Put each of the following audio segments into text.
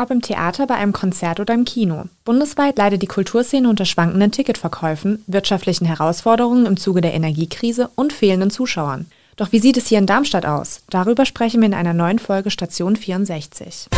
Ob im Theater, bei einem Konzert oder im Kino. Bundesweit leidet die Kulturszene unter schwankenden Ticketverkäufen, wirtschaftlichen Herausforderungen im Zuge der Energiekrise und fehlenden Zuschauern. Doch wie sieht es hier in Darmstadt aus? Darüber sprechen wir in einer neuen Folge Station 64.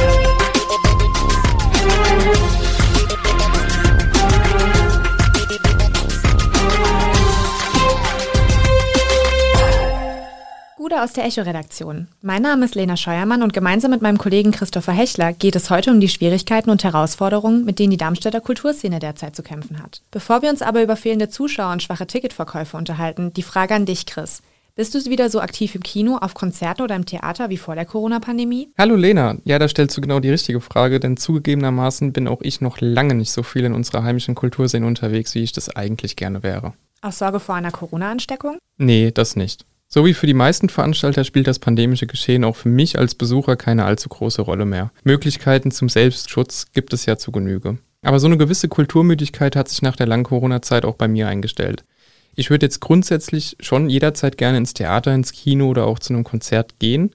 Gude aus der Echo-Redaktion. Mein Name ist Lena Scheuermann und gemeinsam mit meinem Kollegen Christopher Hechler geht es heute um die Schwierigkeiten und Herausforderungen, mit denen die Darmstädter Kulturszene derzeit zu kämpfen hat. Bevor wir uns aber über fehlende Zuschauer und schwache Ticketverkäufe unterhalten, die Frage an dich, Chris. Bist du wieder so aktiv im Kino, auf Konzerten oder im Theater wie vor der Corona-Pandemie? Hallo Lena, ja, da stellst du genau die richtige Frage, denn zugegebenermaßen bin auch ich noch lange nicht so viel in unserer heimischen Kulturszene unterwegs, wie ich das eigentlich gerne wäre. Aus Sorge vor einer Corona-Ansteckung? Nee, das nicht. So wie für die meisten Veranstalter spielt das pandemische Geschehen auch für mich als Besucher keine allzu große Rolle mehr. Möglichkeiten zum Selbstschutz gibt es ja zu Genüge. Aber so eine gewisse Kulturmüdigkeit hat sich nach der langen Corona-Zeit auch bei mir eingestellt. Ich würde jetzt grundsätzlich schon jederzeit gerne ins Theater, ins Kino oder auch zu einem Konzert gehen.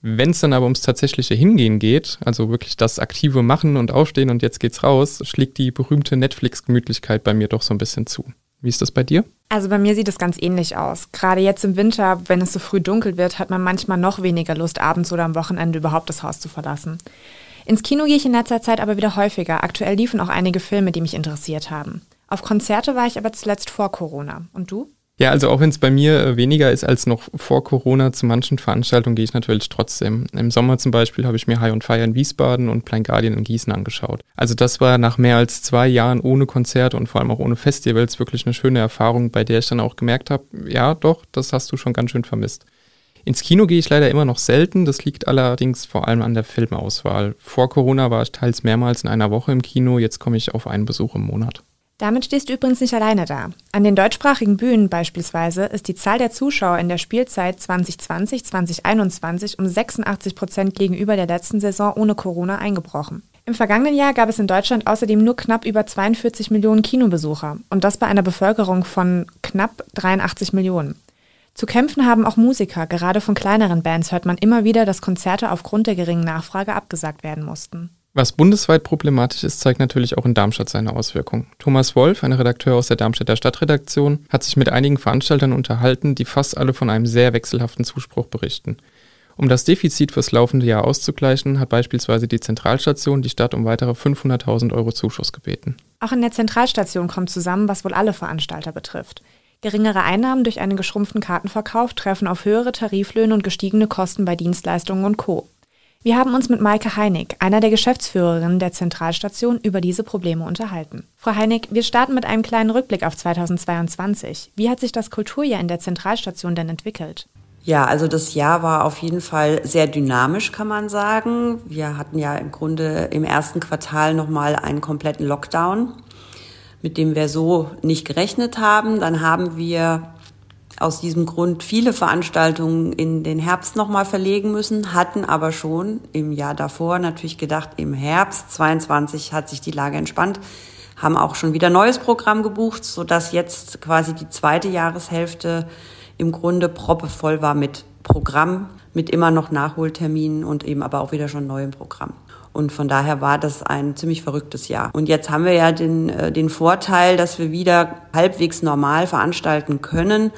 Wenn es dann aber ums tatsächliche Hingehen geht, also wirklich das aktive Machen und Aufstehen und jetzt geht's raus, schlägt die berühmte Netflix-Gemütlichkeit bei mir doch so ein bisschen zu. Wie ist das bei dir? Also bei mir sieht es ganz ähnlich aus. Gerade jetzt im Winter, wenn es so früh dunkel wird, hat man manchmal noch weniger Lust, abends oder am Wochenende überhaupt das Haus zu verlassen. Ins Kino gehe ich in letzter Zeit aber wieder häufiger. Aktuell liefen auch einige Filme, die mich interessiert haben. Auf Konzerte war ich aber zuletzt vor Corona. Und du? Ja, also auch wenn es bei mir äh, weniger ist als noch vor Corona, zu manchen Veranstaltungen gehe ich natürlich trotzdem. Im Sommer zum Beispiel habe ich mir High on Fire in Wiesbaden und Plain Guardian in Gießen angeschaut. Also das war nach mehr als zwei Jahren ohne Konzerte und vor allem auch ohne Festivals wirklich eine schöne Erfahrung, bei der ich dann auch gemerkt habe, ja doch, das hast du schon ganz schön vermisst. Ins Kino gehe ich leider immer noch selten, das liegt allerdings vor allem an der Filmauswahl. Vor Corona war ich teils mehrmals in einer Woche im Kino, jetzt komme ich auf einen Besuch im Monat. Damit stehst du übrigens nicht alleine da. An den deutschsprachigen Bühnen beispielsweise ist die Zahl der Zuschauer in der Spielzeit 2020-2021 um 86 Prozent gegenüber der letzten Saison ohne Corona eingebrochen. Im vergangenen Jahr gab es in Deutschland außerdem nur knapp über 42 Millionen Kinobesucher und das bei einer Bevölkerung von knapp 83 Millionen. Zu kämpfen haben auch Musiker, gerade von kleineren Bands hört man immer wieder, dass Konzerte aufgrund der geringen Nachfrage abgesagt werden mussten. Was bundesweit problematisch ist, zeigt natürlich auch in Darmstadt seine Auswirkungen. Thomas Wolf, ein Redakteur aus der Darmstädter Stadtredaktion, hat sich mit einigen Veranstaltern unterhalten, die fast alle von einem sehr wechselhaften Zuspruch berichten. Um das Defizit fürs laufende Jahr auszugleichen, hat beispielsweise die Zentralstation die Stadt um weitere 500.000 Euro Zuschuss gebeten. Auch in der Zentralstation kommt zusammen, was wohl alle Veranstalter betrifft. Geringere Einnahmen durch einen geschrumpften Kartenverkauf treffen auf höhere Tariflöhne und gestiegene Kosten bei Dienstleistungen und Co. Wir haben uns mit Maike Heinig, einer der Geschäftsführerinnen der Zentralstation, über diese Probleme unterhalten. Frau Heinig, wir starten mit einem kleinen Rückblick auf 2022. Wie hat sich das Kulturjahr in der Zentralstation denn entwickelt? Ja, also das Jahr war auf jeden Fall sehr dynamisch, kann man sagen. Wir hatten ja im Grunde im ersten Quartal nochmal einen kompletten Lockdown, mit dem wir so nicht gerechnet haben. Dann haben wir aus diesem Grund viele Veranstaltungen in den Herbst nochmal verlegen müssen, hatten aber schon im Jahr davor natürlich gedacht, im Herbst 22 hat sich die Lage entspannt, haben auch schon wieder neues Programm gebucht, sodass jetzt quasi die zweite Jahreshälfte im Grunde proppevoll war mit Programm, mit immer noch Nachholterminen und eben aber auch wieder schon neuem Programm. Und von daher war das ein ziemlich verrücktes Jahr. Und jetzt haben wir ja den, äh, den Vorteil, dass wir wieder halbwegs normal veranstalten können.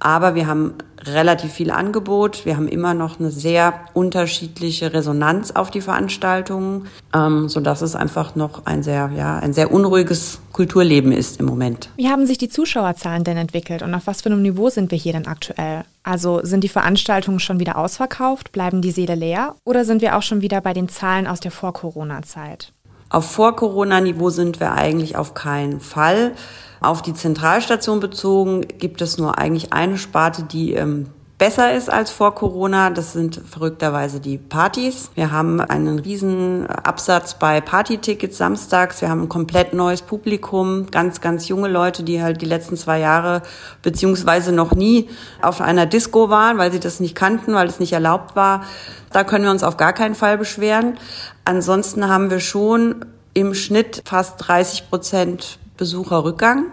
Aber wir haben relativ viel Angebot. Wir haben immer noch eine sehr unterschiedliche Resonanz auf die Veranstaltungen, ähm, so dass es einfach noch ein sehr, ja, ein sehr unruhiges Kulturleben ist im Moment. Wie haben sich die Zuschauerzahlen denn entwickelt und auf was für einem Niveau sind wir hier denn aktuell? Also sind die Veranstaltungen schon wieder ausverkauft? Bleiben die Seele leer? Oder sind wir auch schon wieder bei den Zahlen aus der Vor-Corona-Zeit? Auf Vor-Corona-Niveau sind wir eigentlich auf keinen Fall. Auf die Zentralstation bezogen gibt es nur eigentlich eine Sparte, die ähm, besser ist als vor Corona. Das sind verrückterweise die Partys. Wir haben einen riesen Absatz bei Partytickets samstags. Wir haben ein komplett neues Publikum, ganz, ganz junge Leute, die halt die letzten zwei Jahre beziehungsweise noch nie auf einer Disco waren, weil sie das nicht kannten, weil es nicht erlaubt war. Da können wir uns auf gar keinen Fall beschweren. Ansonsten haben wir schon im Schnitt fast 30 Prozent Besucherrückgang.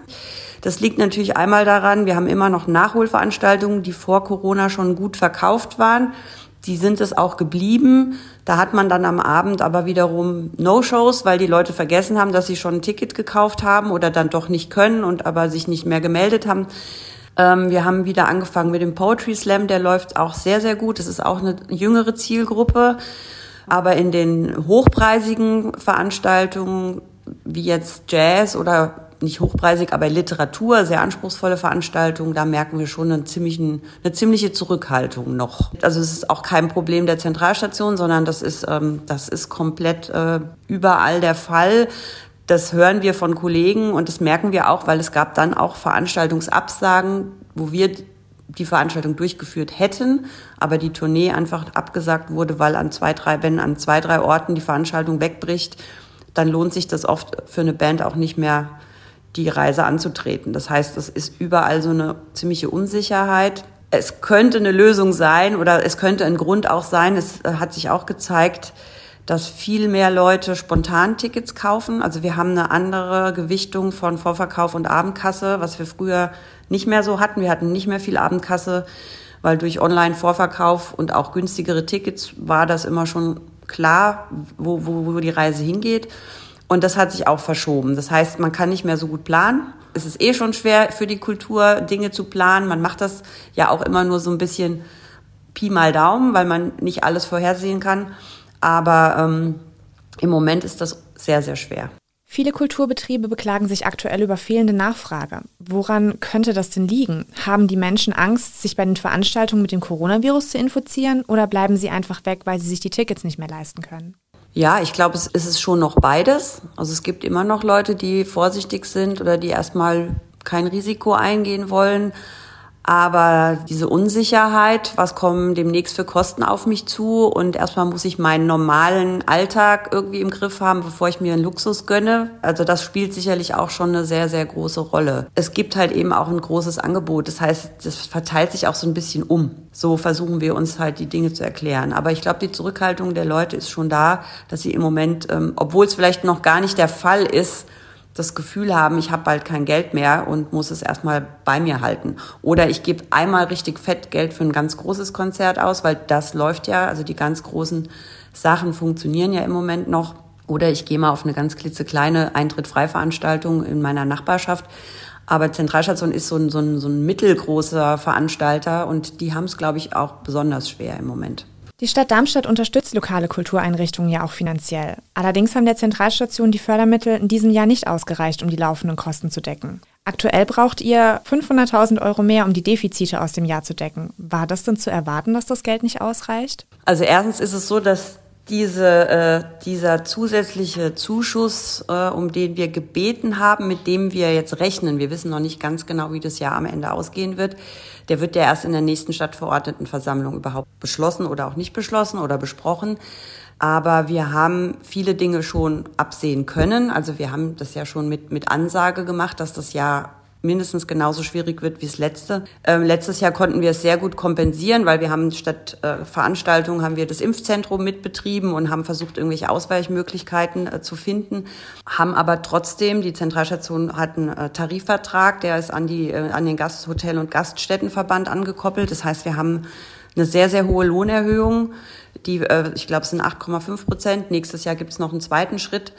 Das liegt natürlich einmal daran, wir haben immer noch Nachholveranstaltungen, die vor Corona schon gut verkauft waren. Die sind es auch geblieben. Da hat man dann am Abend aber wiederum No-Shows, weil die Leute vergessen haben, dass sie schon ein Ticket gekauft haben oder dann doch nicht können und aber sich nicht mehr gemeldet haben. Ähm, wir haben wieder angefangen mit dem Poetry Slam, der läuft auch sehr, sehr gut. Das ist auch eine jüngere Zielgruppe. Aber in den hochpreisigen Veranstaltungen, wie jetzt Jazz oder nicht hochpreisig, aber Literatur, sehr anspruchsvolle Veranstaltungen, da merken wir schon einen ziemlichen, eine ziemliche Zurückhaltung noch. Also es ist auch kein Problem der Zentralstation, sondern das ist, ähm, das ist komplett äh, überall der Fall. Das hören wir von Kollegen und das merken wir auch, weil es gab dann auch Veranstaltungsabsagen, wo wir die Veranstaltung durchgeführt hätten, aber die Tournee einfach abgesagt wurde, weil an zwei, drei, wenn an zwei, drei Orten die Veranstaltung wegbricht, dann lohnt sich das oft für eine Band auch nicht mehr die Reise anzutreten. Das heißt, es ist überall so eine ziemliche Unsicherheit. Es könnte eine Lösung sein oder es könnte ein Grund auch sein. Es äh, hat sich auch gezeigt, dass viel mehr Leute spontan Tickets kaufen. Also wir haben eine andere Gewichtung von Vorverkauf und Abendkasse, was wir früher nicht mehr so hatten. Wir hatten nicht mehr viel Abendkasse, weil durch Online-Vorverkauf und auch günstigere Tickets war das immer schon klar, wo, wo, wo die Reise hingeht. Und das hat sich auch verschoben. Das heißt, man kann nicht mehr so gut planen. Es ist eh schon schwer für die Kultur, Dinge zu planen. Man macht das ja auch immer nur so ein bisschen Pi mal Daumen, weil man nicht alles vorhersehen kann. Aber ähm, im Moment ist das sehr, sehr schwer. Viele Kulturbetriebe beklagen sich aktuell über fehlende Nachfrage. Woran könnte das denn liegen? Haben die Menschen Angst, sich bei den Veranstaltungen mit dem Coronavirus zu infizieren oder bleiben sie einfach weg, weil sie sich die Tickets nicht mehr leisten können? Ja, ich glaube, es ist schon noch beides. Also es gibt immer noch Leute, die vorsichtig sind oder die erstmal kein Risiko eingehen wollen. Aber diese Unsicherheit, was kommen demnächst für Kosten auf mich zu und erstmal muss ich meinen normalen Alltag irgendwie im Griff haben, bevor ich mir einen Luxus gönne. Also das spielt sicherlich auch schon eine sehr, sehr große Rolle. Es gibt halt eben auch ein großes Angebot. Das heißt, das verteilt sich auch so ein bisschen um. So versuchen wir uns halt die Dinge zu erklären. Aber ich glaube, die Zurückhaltung der Leute ist schon da, dass sie im Moment, ähm, obwohl es vielleicht noch gar nicht der Fall ist, das Gefühl haben, ich habe bald kein Geld mehr und muss es erstmal bei mir halten. Oder ich gebe einmal richtig fett Geld für ein ganz großes Konzert aus, weil das läuft ja, also die ganz großen Sachen funktionieren ja im Moment noch. Oder ich gehe mal auf eine ganz klitzekleine Eintritt-Freiveranstaltung in meiner Nachbarschaft. Aber Zentralstation ist so ein, so ein, so ein mittelgroßer Veranstalter und die haben es, glaube ich, auch besonders schwer im Moment. Die Stadt Darmstadt unterstützt lokale Kultureinrichtungen ja auch finanziell. Allerdings haben der Zentralstation die Fördermittel in diesem Jahr nicht ausgereicht, um die laufenden Kosten zu decken. Aktuell braucht ihr 500.000 Euro mehr, um die Defizite aus dem Jahr zu decken. War das denn zu erwarten, dass das Geld nicht ausreicht? Also erstens ist es so, dass diese, äh, dieser zusätzliche Zuschuss, äh, um den wir gebeten haben, mit dem wir jetzt rechnen, wir wissen noch nicht ganz genau, wie das Jahr am Ende ausgehen wird, der wird ja erst in der nächsten Stadtverordnetenversammlung überhaupt beschlossen oder auch nicht beschlossen oder besprochen. Aber wir haben viele Dinge schon absehen können. Also wir haben das ja schon mit, mit Ansage gemacht, dass das Jahr mindestens genauso schwierig wird wie das letzte. Ähm, letztes Jahr konnten wir es sehr gut kompensieren, weil wir haben statt äh, Veranstaltungen haben wir das Impfzentrum mitbetrieben und haben versucht, irgendwelche Ausweichmöglichkeiten äh, zu finden, haben aber trotzdem, die Zentralstation hat einen äh, Tarifvertrag, der ist an, die, äh, an den Gasthotel- und Gaststättenverband angekoppelt. Das heißt, wir haben eine sehr, sehr hohe Lohnerhöhung. Die, äh, ich glaube, es sind 8,5 Prozent. Nächstes Jahr gibt es noch einen zweiten Schritt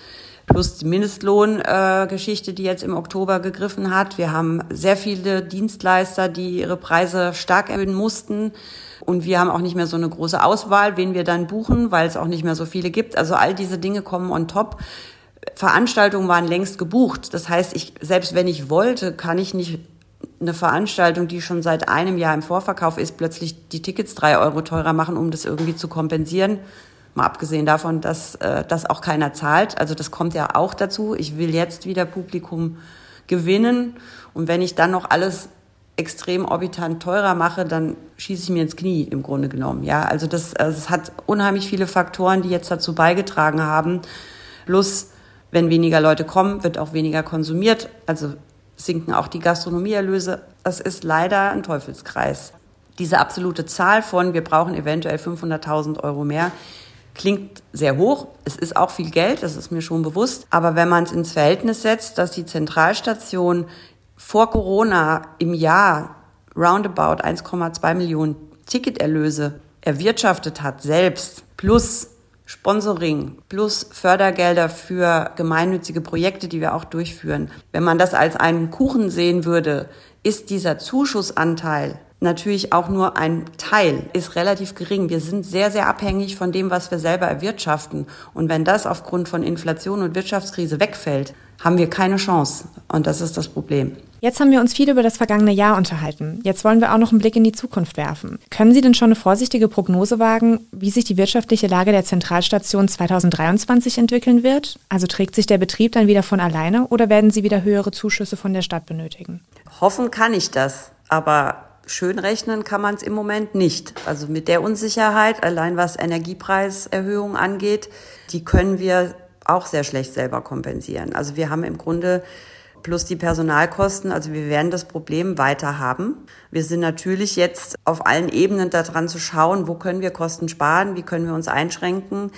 plus die Mindestlohngeschichte, äh, die jetzt im Oktober gegriffen hat. Wir haben sehr viele Dienstleister, die ihre Preise stark erhöhen mussten. Und wir haben auch nicht mehr so eine große Auswahl, wen wir dann buchen, weil es auch nicht mehr so viele gibt. Also all diese Dinge kommen on top. Veranstaltungen waren längst gebucht. Das heißt, ich, selbst wenn ich wollte, kann ich nicht eine Veranstaltung, die schon seit einem Jahr im Vorverkauf ist, plötzlich die Tickets drei Euro teurer machen, um das irgendwie zu kompensieren. Mal abgesehen davon, dass äh, das auch keiner zahlt. Also das kommt ja auch dazu. Ich will jetzt wieder Publikum gewinnen. Und wenn ich dann noch alles extrem orbitant teurer mache, dann schieße ich mir ins Knie im Grunde genommen. Ja, also das, also es hat unheimlich viele Faktoren, die jetzt dazu beigetragen haben. Plus, wenn weniger Leute kommen, wird auch weniger konsumiert. Also sinken auch die Gastronomieerlöse. Das ist leider ein Teufelskreis. Diese absolute Zahl von, wir brauchen eventuell 500.000 Euro mehr, Klingt sehr hoch, es ist auch viel Geld, das ist mir schon bewusst, aber wenn man es ins Verhältnis setzt, dass die Zentralstation vor Corona im Jahr roundabout 1,2 Millionen Ticketerlöse erwirtschaftet hat selbst plus Sponsoring plus Fördergelder für gemeinnützige Projekte, die wir auch durchführen. Wenn man das als einen Kuchen sehen würde, ist dieser Zuschussanteil natürlich auch nur ein Teil, ist relativ gering. Wir sind sehr, sehr abhängig von dem, was wir selber erwirtschaften. Und wenn das aufgrund von Inflation und Wirtschaftskrise wegfällt, haben wir keine Chance. Und das ist das Problem. Jetzt haben wir uns viel über das vergangene Jahr unterhalten. Jetzt wollen wir auch noch einen Blick in die Zukunft werfen. Können Sie denn schon eine vorsichtige Prognose wagen, wie sich die wirtschaftliche Lage der Zentralstation 2023 entwickeln wird? Also trägt sich der Betrieb dann wieder von alleine oder werden Sie wieder höhere Zuschüsse von der Stadt benötigen? Hoffen kann ich das, aber schön rechnen kann man es im Moment nicht. Also mit der Unsicherheit, allein was Energiepreiserhöhungen angeht, die können wir auch sehr schlecht selber kompensieren. Also wir haben im Grunde plus die Personalkosten. Also wir werden das Problem weiter haben. Wir sind natürlich jetzt auf allen Ebenen daran zu schauen, wo können wir Kosten sparen, wie können wir uns einschränken.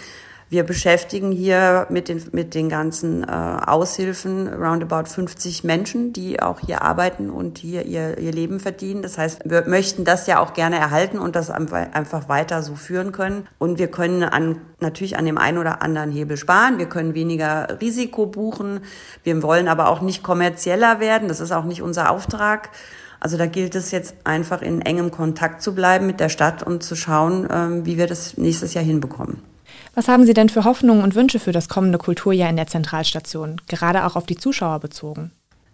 Wir beschäftigen hier mit den, mit den ganzen äh, Aushilfen roundabout 50 Menschen, die auch hier arbeiten und hier ihr, ihr Leben verdienen. Das heißt, wir möchten das ja auch gerne erhalten und das einfach weiter so führen können. Und wir können an, natürlich an dem einen oder anderen Hebel sparen. Wir können weniger Risiko buchen. Wir wollen aber auch nicht kommerzieller werden. Das ist auch nicht unser Auftrag. Also da gilt es jetzt einfach in engem Kontakt zu bleiben mit der Stadt und zu schauen, ähm, wie wir das nächstes Jahr hinbekommen. Was haben Sie denn für Hoffnungen und Wünsche für das kommende Kulturjahr in der Zentralstation, gerade auch auf die Zuschauer bezogen?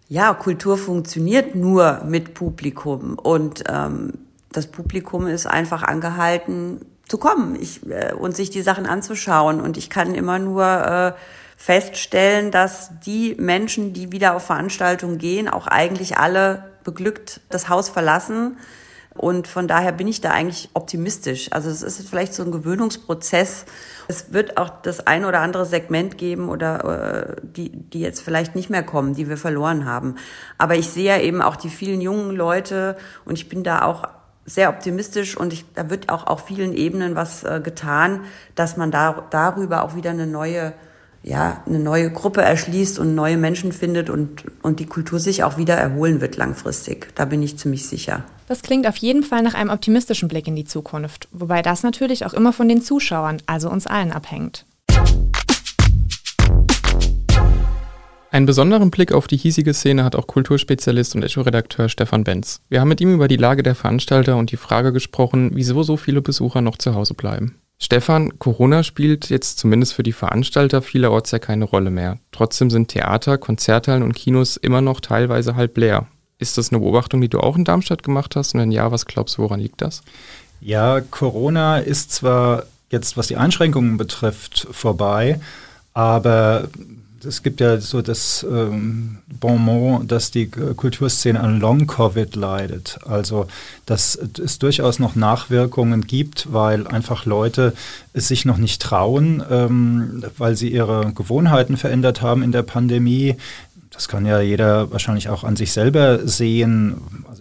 Ja, Kultur funktioniert nur mit Publikum und ähm, das Publikum ist einfach angehalten zu kommen ich, äh, und sich die Sachen anzuschauen. Und ich kann immer nur äh, feststellen, dass die Menschen, die wieder auf Veranstaltungen gehen, auch eigentlich alle beglückt das Haus verlassen und von daher bin ich da eigentlich optimistisch. Also es ist vielleicht so ein Gewöhnungsprozess. Es wird auch das ein oder andere Segment geben oder äh, die, die jetzt vielleicht nicht mehr kommen, die wir verloren haben. Aber ich sehe ja eben auch die vielen jungen Leute und ich bin da auch sehr optimistisch und ich, da wird auch auf vielen Ebenen was äh, getan, dass man da, darüber auch wieder eine neue ja, eine neue Gruppe erschließt und neue Menschen findet und, und die Kultur sich auch wieder erholen wird langfristig. Da bin ich ziemlich sicher. Das klingt auf jeden Fall nach einem optimistischen Blick in die Zukunft, wobei das natürlich auch immer von den Zuschauern, also uns allen, abhängt. Einen besonderen Blick auf die hiesige Szene hat auch Kulturspezialist und Echo-Redakteur Stefan Benz. Wir haben mit ihm über die Lage der Veranstalter und die Frage gesprochen, wieso so viele Besucher noch zu Hause bleiben. Stefan, Corona spielt jetzt zumindest für die Veranstalter vielerorts ja keine Rolle mehr. Trotzdem sind Theater, Konzerthallen und Kinos immer noch teilweise halb leer. Ist das eine Beobachtung, die du auch in Darmstadt gemacht hast? Und wenn ja, was glaubst du, woran liegt das? Ja, Corona ist zwar jetzt, was die Einschränkungen betrifft, vorbei, aber es gibt ja so das ähm, Bonmot, dass die Kulturszene an Long-Covid leidet. Also, dass es durchaus noch Nachwirkungen gibt, weil einfach Leute es sich noch nicht trauen, ähm, weil sie ihre Gewohnheiten verändert haben in der Pandemie. Das kann ja jeder wahrscheinlich auch an sich selber sehen.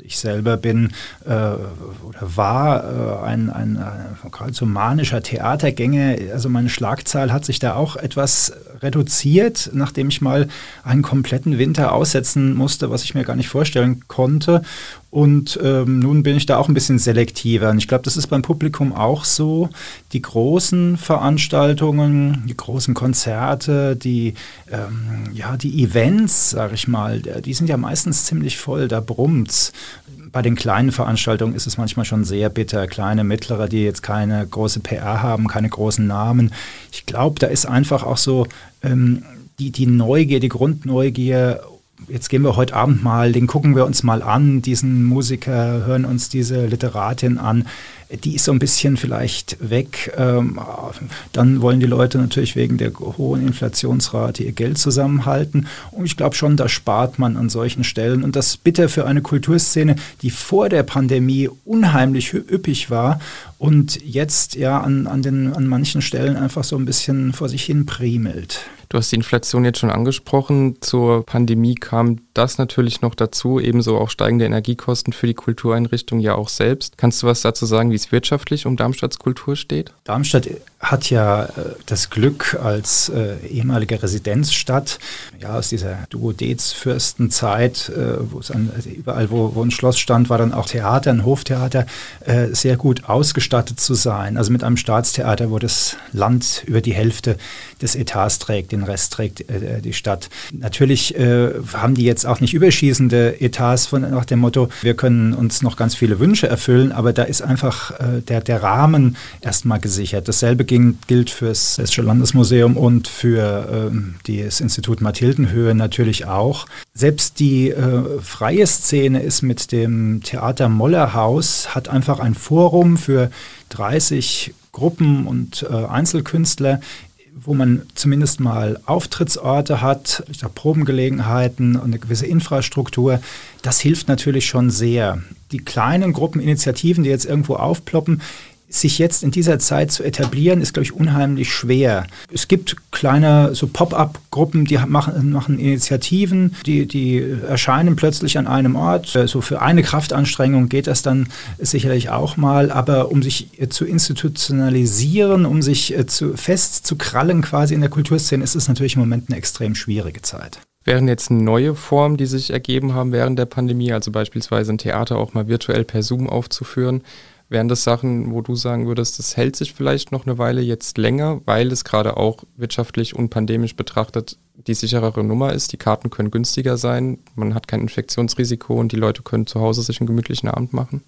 Ich selber bin äh, oder war äh, ein, ein, ein geradezu manischer Theatergänger. Also meine Schlagzahl hat sich da auch etwas reduziert, nachdem ich mal einen kompletten Winter aussetzen musste, was ich mir gar nicht vorstellen konnte. Und ähm, nun bin ich da auch ein bisschen selektiver. Und ich glaube, das ist beim Publikum auch so. Die großen Veranstaltungen, die großen Konzerte, die, ähm, ja, die Events, sage ich mal, die sind ja meistens ziemlich voll, da brummt's. Bei den kleinen Veranstaltungen ist es manchmal schon sehr bitter. Kleine, mittlere, die jetzt keine große PR haben, keine großen Namen. Ich glaube, da ist einfach auch so ähm, die, die Neugier, die Grundneugier jetzt gehen wir heute Abend mal, den gucken wir uns mal an, diesen Musiker, hören uns diese Literatin an die ist so ein bisschen vielleicht weg. Ähm, dann wollen die Leute natürlich wegen der hohen Inflationsrate ihr Geld zusammenhalten. Und ich glaube schon, da spart man an solchen Stellen. Und das bitte für eine Kulturszene, die vor der Pandemie unheimlich üppig war und jetzt ja an, an, den, an manchen Stellen einfach so ein bisschen vor sich hin primelt. Du hast die Inflation jetzt schon angesprochen. Zur Pandemie kam das natürlich noch dazu, ebenso auch steigende Energiekosten für die Kultureinrichtung ja auch selbst. Kannst du was dazu sagen, wie es wirtschaftlich um Darmstadts Kultur steht? Darmstadt hat ja äh, das Glück als äh, ehemalige Residenzstadt, ja, aus dieser Duodez-Fürstenzeit, äh, wo es an, also überall, wo, wo ein Schloss stand, war dann auch Theater, ein Hoftheater, äh, sehr gut ausgestattet zu sein. Also mit einem Staatstheater, wo das Land über die Hälfte des Etats trägt, den Rest trägt äh, die Stadt. Natürlich haben die jetzt auch nicht überschießende Etats von, nach dem Motto, wir können uns noch ganz viele Wünsche erfüllen, aber da ist einfach der, der Rahmen erstmal gesichert. Dasselbe gilt fürs Hessische Landesmuseum und für ähm, das Institut Mathildenhöhe natürlich auch. Selbst die äh, freie Szene ist mit dem Theater Mollerhaus, hat einfach ein Forum für 30 Gruppen und äh, Einzelkünstler, wo man zumindest mal Auftrittsorte hat, Probengelegenheiten und eine gewisse Infrastruktur, das hilft natürlich schon sehr. Die kleinen Gruppeninitiativen, die jetzt irgendwo aufploppen, sich jetzt in dieser Zeit zu etablieren, ist, glaube ich, unheimlich schwer. Es gibt kleine so Pop-up-Gruppen, die machen, machen Initiativen, die, die erscheinen plötzlich an einem Ort. So also für eine Kraftanstrengung geht das dann sicherlich auch mal, aber um sich zu institutionalisieren, um sich äh, zu, fest zu krallen quasi in der Kulturszene, ist es natürlich im Moment eine extrem schwierige Zeit. Wären jetzt neue Formen, die sich ergeben haben während der Pandemie, also beispielsweise ein Theater auch mal virtuell per Zoom aufzuführen, Wären das Sachen, wo du sagen würdest, das hält sich vielleicht noch eine Weile jetzt länger, weil es gerade auch wirtschaftlich und pandemisch betrachtet die sicherere Nummer ist. Die Karten können günstiger sein, man hat kein Infektionsrisiko und die Leute können zu Hause sich einen gemütlichen Abend machen?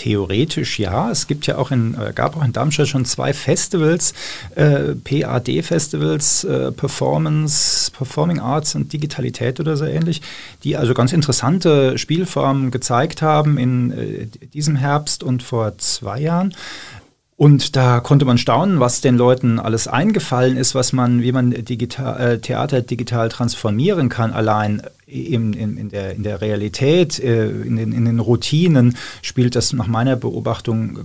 Theoretisch ja. Es gibt ja auch in, äh, gab auch in Darmstadt schon zwei Festivals, äh, PAD-Festivals, äh, Performance, Performing Arts und Digitalität oder so ähnlich, die also ganz interessante Spielformen gezeigt haben in äh, diesem Herbst und vor zwei Jahren. Und da konnte man staunen, was den Leuten alles eingefallen ist, was man, wie man digital, äh, Theater digital transformieren kann. Allein in, in, in, der, in der Realität, äh, in, den, in den Routinen spielt das nach meiner Beobachtung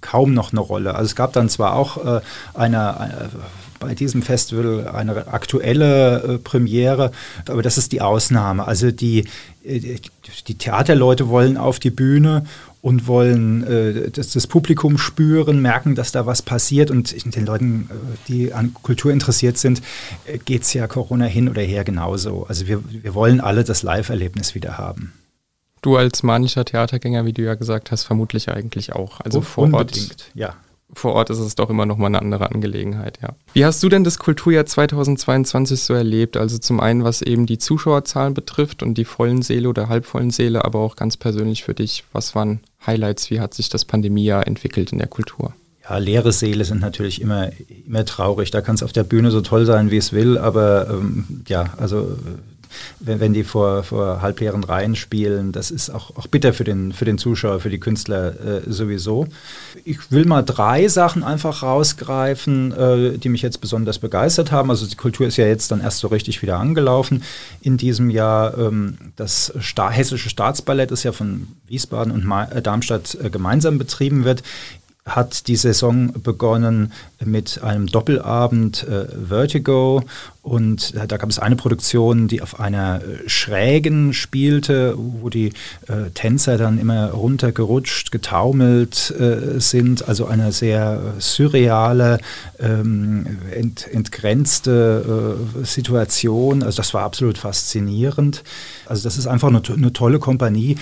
kaum noch eine Rolle. Also es gab dann zwar auch äh, eine, eine bei diesem Festival eine aktuelle äh, Premiere, aber das ist die Ausnahme. Also die, äh, die Theaterleute wollen auf die Bühne und wollen äh, das, das, Publikum spüren, merken, dass da was passiert. Und den Leuten, äh, die an Kultur interessiert sind, äh, geht es ja Corona hin oder her genauso. Also wir, wir wollen alle das Live-Erlebnis wieder haben. Du als manischer Theatergänger, wie du ja gesagt hast, vermutlich eigentlich auch. Also vor Unbedingt, Ort. ja vor Ort ist es doch immer noch mal eine andere Angelegenheit, ja. Wie hast du denn das Kulturjahr 2022 so erlebt? Also zum einen, was eben die Zuschauerzahlen betrifft und die vollen Seele oder halbvollen Seele, aber auch ganz persönlich für dich, was waren Highlights? Wie hat sich das Pandemiejahr entwickelt in der Kultur? Ja, leere Seele sind natürlich immer, immer traurig. Da kann es auf der Bühne so toll sein, wie es will, aber ähm, ja, also wenn, wenn die vor, vor halbleeren Reihen spielen. Das ist auch, auch bitter für den, für den Zuschauer, für die Künstler äh, sowieso. Ich will mal drei Sachen einfach rausgreifen, äh, die mich jetzt besonders begeistert haben. Also die Kultur ist ja jetzt dann erst so richtig wieder angelaufen in diesem Jahr. Ähm, das Sta Hessische Staatsballett ist ja von Wiesbaden und Ma äh, Darmstadt äh, gemeinsam betrieben wird hat die Saison begonnen mit einem Doppelabend äh, Vertigo und da gab es eine Produktion, die auf einer äh, Schrägen spielte, wo die äh, Tänzer dann immer runtergerutscht, getaumelt äh, sind, also eine sehr surreale, ähm, ent, entgrenzte äh, Situation. Also das war absolut faszinierend. Also das ist einfach eine, eine tolle Kompanie.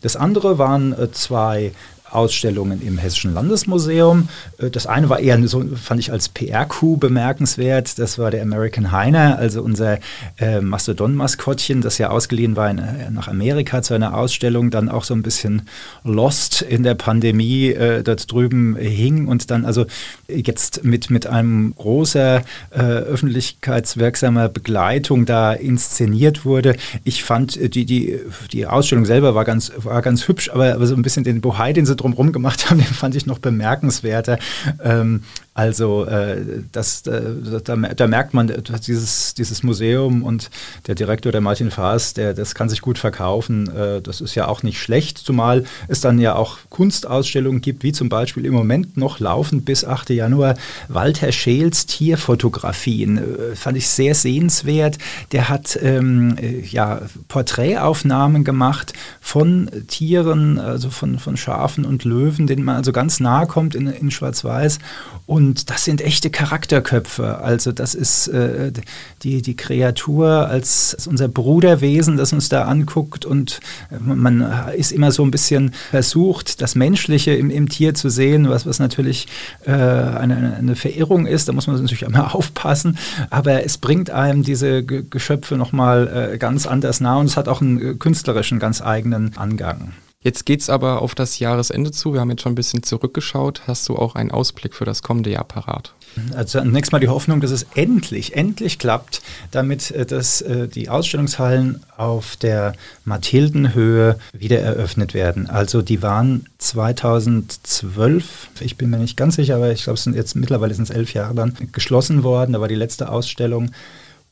Das andere waren äh, zwei Ausstellungen im Hessischen Landesmuseum. Äh, das eine war eher so, fand ich als PR-Coup bemerkenswert. Das war der American Heiner, also unser äh, Mastodon-Maskottchen, das ja ausgeliehen war in, äh, nach Amerika zu einer Ausstellung, dann auch so ein bisschen lost in der Pandemie äh, dort drüben hing und dann also jetzt mit, mit einem großer äh, öffentlichkeitswirksamer Begleitung da inszeniert wurde. Ich fand, äh, die, die, die Ausstellung selber war ganz, war ganz hübsch, aber, aber so ein bisschen den Bohai, den sie drumherum gemacht haben, den fand ich noch bemerkenswerter. Ähm, also äh, das, äh, da, da, merkt man, dieses, dieses Museum und der Direktor, der Martin Faas, der, das kann sich gut verkaufen. Äh, das ist ja auch nicht schlecht, zumal es dann ja auch Kunstausstellungen gibt, wie zum Beispiel im Moment noch laufend bis 8. Januar Walter Scheels Tierfotografien. Äh, fand ich sehr sehenswert. Der hat ähm, äh, ja, Porträtaufnahmen gemacht von Tieren, also von, von Schafen und Löwen, denen man also ganz nahe kommt in, in Schwarz-Weiß. Und Und das sind echte Charakterköpfe. Also das ist äh, die, die Kreatur als, als unser Bruderwesen, das uns da anguckt. Und man ist immer so ein bisschen versucht, das Menschliche im, im Tier zu sehen, was, was natürlich äh, eine, eine Verirrung ist. Da muss man natürlich immer aufpassen. Aber es bringt einem diese Geschöpfe nochmal äh, ganz anders nah und es hat auch einen äh, künstlerischen, ganz eigenen Angang. Jetzt geht es aber auf das Jahresende zu. Wir haben jetzt schon ein bisschen zurückgeschaut. Hast du auch einen Ausblick für das kommende Jahr parat? Also zunächst mal die Hoffnung, dass es endlich, endlich klappt, damit äh, dass, äh, die Ausstellungshallen auf der Mathildenhöhe wieder eröffnet werden. Also die waren 2012, ich bin mir nicht ganz sicher, aber ich glaube, es sind jetzt mittlerweile sind es elf Jahre dann geschlossen worden. Da war die letzte Ausstellung.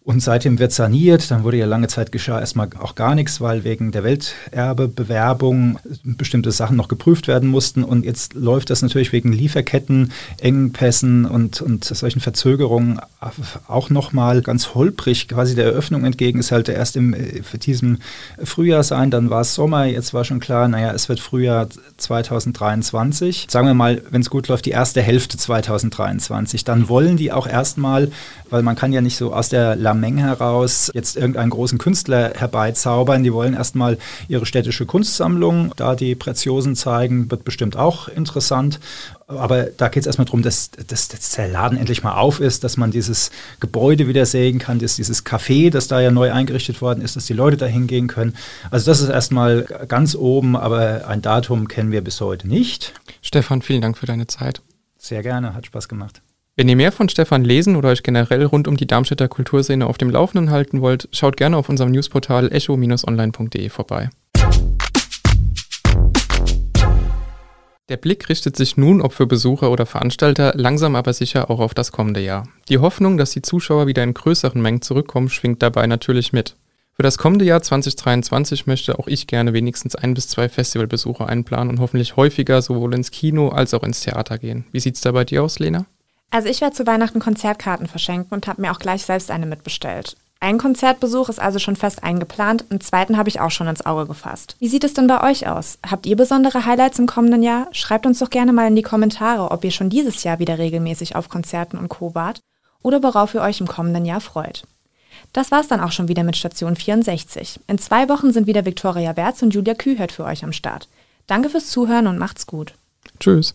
Und seitdem wird saniert. Dann wurde ja lange Zeit geschah erstmal auch gar nichts, weil wegen der Welterbebewerbung bestimmte Sachen noch geprüft werden mussten. Und jetzt läuft das natürlich wegen Lieferketten, Engpässen und, und solchen Verzögerungen auch nochmal ganz holprig quasi der Eröffnung entgegen. Es sollte erst im, für diesem Frühjahr sein, dann war es Sommer. Jetzt war schon klar, naja, es wird Frühjahr 2023. Sagen wir mal, wenn es gut läuft, die erste Hälfte 2023. Dann wollen die auch erstmal, weil man kann ja nicht so aus der Menge heraus jetzt irgendeinen großen Künstler herbeizaubern. Die wollen erstmal ihre städtische Kunstsammlung, da die Preziosen zeigen, wird bestimmt auch interessant. Aber da geht es erstmal darum, dass, dass, dass, der Laden endlich mal auf ist, dass man dieses Gebäude wieder sehen kann, dass dieses Café, das da ja neu eingerichtet worden ist, dass die Leute da hingehen können. Also das ist erstmal ganz oben, aber ein Datum kennen wir bis heute nicht. Stefan, vielen Dank für deine Zeit. Sehr gerne, hat Spaß gemacht. Wenn ihr mehr von Stefan lesen oder euch generell rund um die Darmstädter Kulturszene auf dem Laufenden halten wollt, schaut gerne auf unserem Newsportal echo-online.de vorbei. Der Blick richtet sich nun, ob für Besucher oder Veranstalter, langsam aber sicher auch auf das kommende Jahr. Die Hoffnung, dass die Zuschauer wieder in größeren Mengen zurückkommen, schwingt dabei natürlich mit. Für das kommende Jahr 2023 möchte auch ich gerne wenigstens ein bis zwei Festivalbesucher einplanen und hoffentlich häufiger sowohl ins Kino als auch ins Theater gehen. Wie sieht's da bei dir aus, Lena? Also ich werde zu Weihnachten Konzertkarten verschenken und habe mir auch gleich selbst eine mitbestellt. Ein Konzertbesuch ist also schon fest eingeplant, einen zweiten habe ich auch schon ins Auge gefasst. Wie sieht es denn bei euch aus? Habt ihr besondere Highlights im kommenden Jahr? Schreibt uns doch gerne mal in die Kommentare, ob ihr schon dieses Jahr wieder regelmäßig auf Konzerten und Co. wart oder worauf ihr euch im kommenden Jahr freut. Das war's dann auch schon wieder mit Station 64. In zwei Wochen sind wieder Viktoria Werz und Julia Kühert für euch am Start. Danke fürs Zuhören und macht's gut. Tschüss.